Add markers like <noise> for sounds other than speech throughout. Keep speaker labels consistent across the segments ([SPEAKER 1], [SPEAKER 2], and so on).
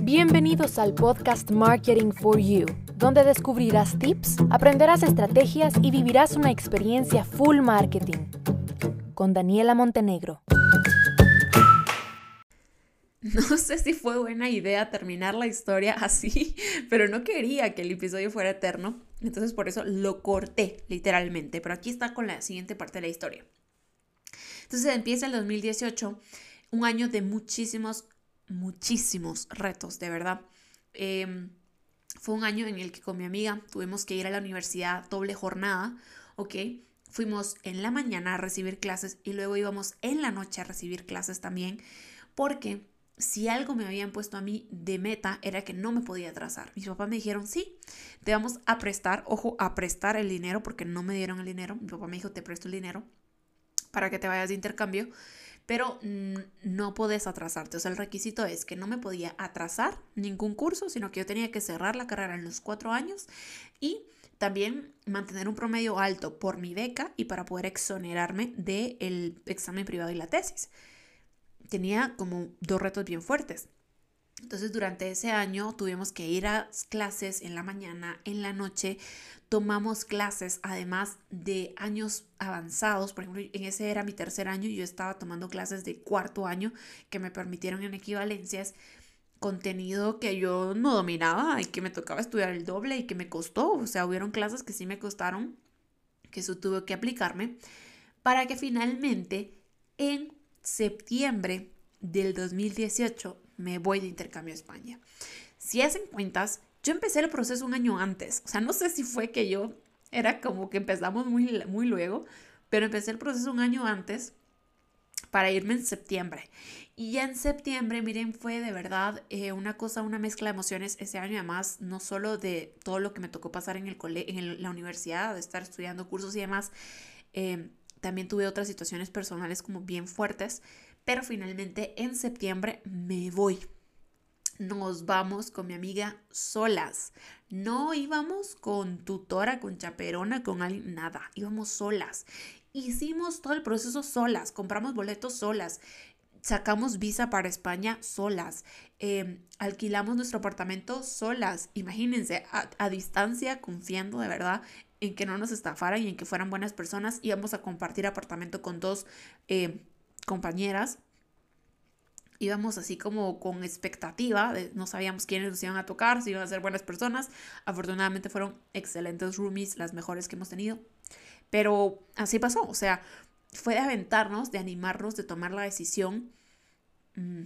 [SPEAKER 1] Bienvenidos al podcast Marketing for You, donde descubrirás tips, aprenderás estrategias y vivirás una experiencia full marketing. Con Daniela Montenegro. <laughs>
[SPEAKER 2] No sé si fue buena idea terminar la historia así, <laughs> pero no quería que el episodio fuera eterno, entonces por eso lo corté literalmente, pero aquí está con la siguiente parte de la historia. Entonces empieza el 2018, un año de muchísimos, muchísimos retos, de verdad. Em, fue un año en el que con mi amiga tuvimos que ir a la universidad doble jornada, ¿ok? Fuimos en la mañana a recibir clases y luego íbamos en la noche a recibir clases también, porque si algo me habían puesto a mí de meta era que no me podía atrasar. Mis papás me dijeron, sí, te vamos a prestar, ojo, a prestar el dinero porque no me dieron el dinero. Mi papá me dijo, te presto el dinero para que te vayas de intercambio, pero no puedes atrasarte. O sea, el requisito es que no me podía atrasar ningún curso, sino que yo tenía que cerrar la carrera en los cuatro años y también mantener un promedio alto por mi beca y para poder exonerarme del examen privado y la tesis tenía como dos retos bien fuertes. Entonces durante ese año tuvimos que ir a clases en la mañana, en la noche, tomamos clases además de años avanzados, por ejemplo, en ese era mi tercer año yo estaba tomando clases de cuarto año que me permitieron en equivalencias contenido que yo no dominaba y que me tocaba estudiar el doble y que me costó, o sea, hubieron clases que sí me costaron, que eso tuve que aplicarme, para que finalmente en septiembre del 2018 me voy de intercambio a España. Si hacen cuentas, yo empecé el proceso un año antes. O sea, no sé si fue que yo era como que empezamos muy, muy luego, pero empecé el proceso un año antes para irme en septiembre. Y ya en septiembre, miren, fue de verdad eh, una cosa, una mezcla de emociones ese año, además, no solo de todo lo que me tocó pasar en, el en la universidad, de estar estudiando cursos y demás, eh, también tuve otras situaciones personales como bien fuertes, pero finalmente en septiembre me voy. Nos vamos con mi amiga solas. No íbamos con tutora, con chaperona, con alguien, nada. Íbamos solas. Hicimos todo el proceso solas, compramos boletos solas, sacamos visa para España solas, em, alquilamos nuestro apartamento solas, imagínense, a, a, distancia, confiando de verdad en que no nos estafaran y en que fueran buenas personas. Íbamos a compartir apartamento con dos eh, compañeras. Íbamos así como con expectativa, no sabíamos quiénes nos iban a tocar, si iban a ser buenas personas. Afortunadamente fueron excelentes roomies, las mejores que hemos tenido. Pero así pasó, o sea, fue de aventarnos, de animarnos, de tomar la decisión. Mm,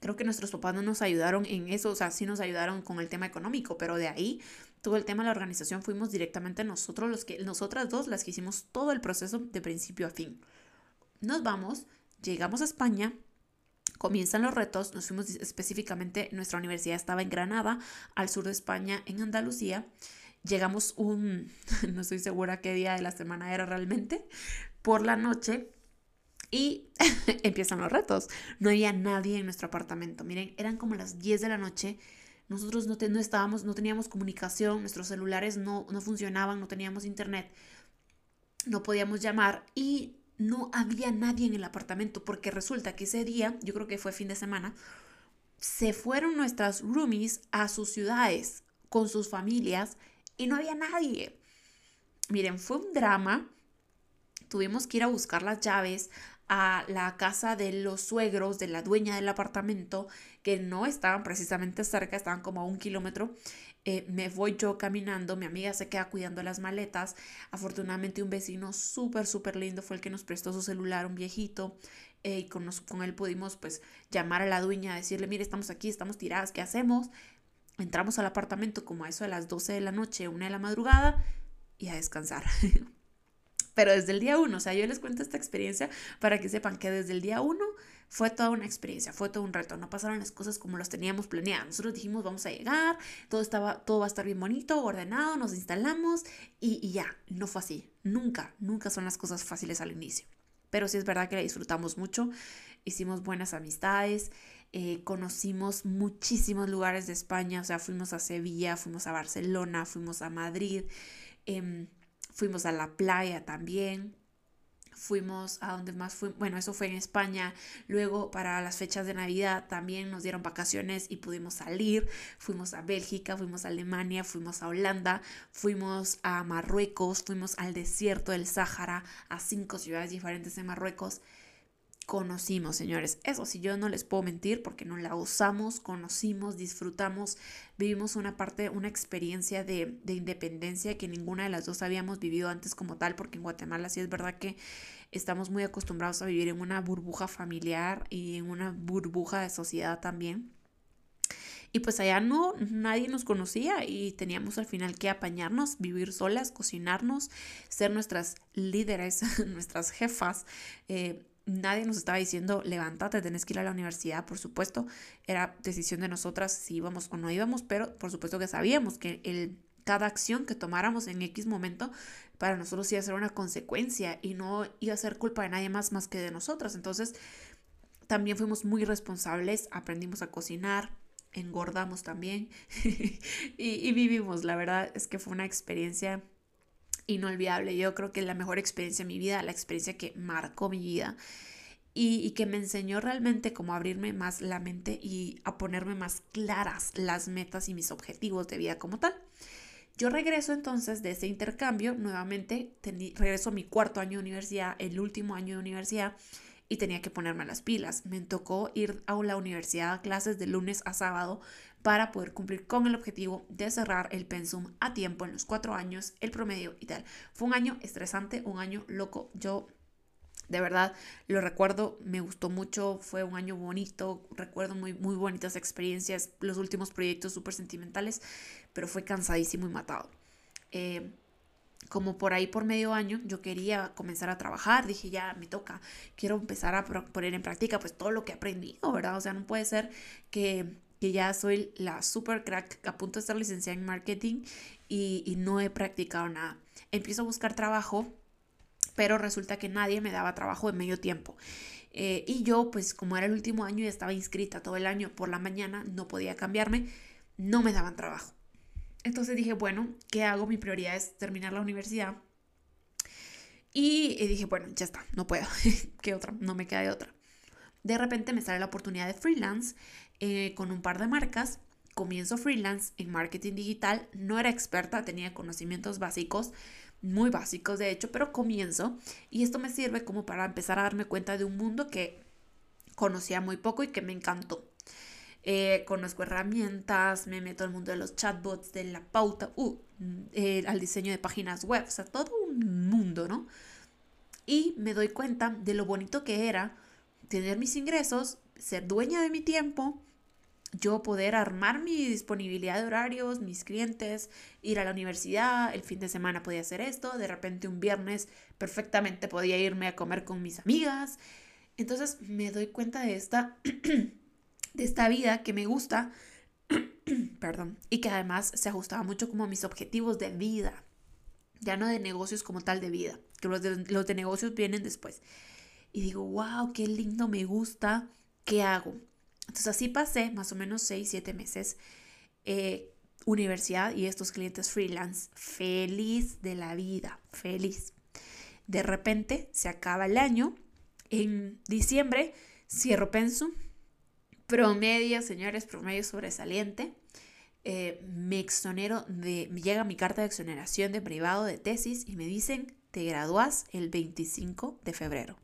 [SPEAKER 2] creo que nuestros papás no nos ayudaron en eso, o sea, sí nos ayudaron con el tema económico, pero de ahí todo el tema de la organización fuimos directamente nosotros los que nosotras dos las que hicimos todo el proceso de principio a fin. Nos vamos, llegamos a España, comienzan los retos, nos fuimos específicamente, nuestra universidad estaba en Granada, al sur de España, en Andalucía. Llegamos un, <laughs> no estoy segura qué día de la semana era realmente, por la noche y <laughs> empiezan los retos. No había nadie en nuestro apartamento. Miren, eran como las 10 de la noche nosotros no, no estábamos, no teníamos comunicación, nuestros celulares no, no funcionaban, no teníamos internet, no podíamos llamar y no había nadie en el apartamento porque resulta que ese día, yo creo que fue fin de semana, se fueron nuestras roomies a sus ciudades con sus familias y no había nadie. Miren, fue un drama. Tuvimos que ir a buscar las llaves, a la casa de los suegros de la dueña del apartamento, que no estaban precisamente cerca, estaban como a un kilómetro. Eh, me voy yo caminando, mi amiga se queda cuidando las maletas. Afortunadamente un vecino súper, súper lindo fue el que nos prestó su celular, un viejito. Eh, y con, con él pudimos pues llamar a la dueña, decirle, mire, estamos aquí, estamos tiradas, ¿qué hacemos? Entramos al apartamento como a eso de las 12 de la noche, una de la madrugada y a descansar. <laughs> pero desde el día uno, o sea, yo les cuento esta experiencia para que sepan que desde el día uno fue toda una experiencia, fue todo un reto, no pasaron las cosas como las teníamos planeadas. Nosotros dijimos, vamos a llegar, todo, estaba, todo va a estar bien bonito, ordenado, nos instalamos y, ya, no fue así. Nunca, nunca son las cosas fáciles al inicio. Pero sí es verdad que la disfrutamos mucho, hicimos buenas amistades, eh, conocimos muchísimos lugares de España, o sea, fuimos a Sevilla, fuimos a Barcelona, fuimos a Madrid. Eh, fuimos a la playa también. fuimos a donde más fue, bueno, eso fue en España, luego para las fechas de Navidad también nos dieron vacaciones y pudimos salir, fuimos a Bélgica, fuimos a Alemania, fuimos a Holanda, fuimos a Marruecos, fuimos al desierto del Sáhara, a cinco ciudades diferentes en Marruecos. Conocimos, señores. Eso sí, yo no les puedo mentir porque no la usamos, conocimos, disfrutamos, vivimos una parte, una experiencia de, de independencia que ninguna de las dos habíamos vivido antes como tal, porque en Guatemala sí es verdad que estamos muy acostumbrados a vivir en una burbuja familiar y en una burbuja de sociedad también. Y pues allá no, nadie nos conocía y teníamos al final que apañarnos, vivir solas, cocinarnos, ser nuestras líderes, <laughs> nuestras jefas. Eh, nadie nos estaba diciendo, levántate, tenés que ir a la universidad, por supuesto. Era decisión de nosotras si íbamos o no íbamos, pero por supuesto que sabíamos que el, cada acción que tomáramos en X momento para nosotros iba a ser una consecuencia y no iba a ser culpa de nadie más más que de nosotras. Entonces, también fuimos muy responsables, aprendimos a cocinar, engordamos también <laughs> y, vivimos. La verdad es que fue una experiencia inolvidable. Yo creo que la mejor experiencia de mi vida, la experiencia que marcó mi vida y, y, que me enseñó realmente cómo abrirme más la mente y a ponerme más claras las metas y mis objetivos de vida como tal. Yo regreso entonces de ese intercambio, nuevamente regreso a mi cuarto año de universidad, el último año de universidad, y tenía que ponerme las pilas. Me tocó ir a la universidad a clases de lunes a sábado para poder cumplir con el objetivo de cerrar el pensum a tiempo en los cuatro años, el promedio y tal. Fue un año estresante, un año loco. Yo de verdad lo recuerdo, me gustó mucho, fue un año bonito, recuerdo muy, muy bonitas experiencias, los últimos proyectos súper sentimentales, pero fue cansadísimo y matado. Eh, como por ahí por medio año yo quería comenzar a trabajar, dije ya me toca, quiero empezar a poner en práctica pues todo lo que he aprendido, ¿verdad? O sea, no puede ser que, ya soy la super crack a punto de estar licenciada en marketing y, y no he practicado nada. Empiezo a buscar trabajo, pero resulta que nadie me daba trabajo de medio tiempo. Eh, y yo, pues como era el último año y estaba inscrita todo el año por la mañana, no podía cambiarme, no me daban trabajo. Entonces dije, bueno, ¿qué hago? Mi prioridad es terminar la universidad. Y dije, bueno, ya está, no puedo. <laughs> ¿Qué otra? No me queda de otra. De repente me sale la oportunidad de freelance eh, con un par de marcas. Comienzo freelance en marketing digital. No era experta, tenía conocimientos básicos, muy básicos de hecho, pero comienzo. Y esto me sirve como para empezar a darme cuenta de un mundo que conocía muy poco y que me encantó. Eh, conozco herramientas, me meto al mundo de los chatbots, de la pauta, uh, eh, al diseño de páginas web, o sea, todo un mundo, ¿no? Y me doy cuenta de lo bonito que era tener mis ingresos, ser dueña de mi tiempo, yo poder armar mi disponibilidad de horarios, mis clientes, ir a la universidad, el fin de semana podía hacer esto, de repente un viernes perfectamente podía irme a comer con mis amigas. Entonces me doy cuenta de esta <clears throat> de esta vida que me gusta, <clears throat> perdón, y que además se ajustaba mucho como a mis objetivos de vida, ya no de negocios como tal de vida, que los de, los de negocios vienen después. Y digo, wow, qué lindo, me gusta, ¿qué hago? Entonces así pasé más o menos 6, 7 meses. Eh, universidad y estos clientes freelance, feliz de la vida, feliz. De repente se acaba el año, en diciembre cierro Pensum, Promedio, señores, promedio sobresaliente. Eh, me exonero de, me llega mi carta de exoneración de privado de tesis y me dicen, te gradúas el 25 de febrero.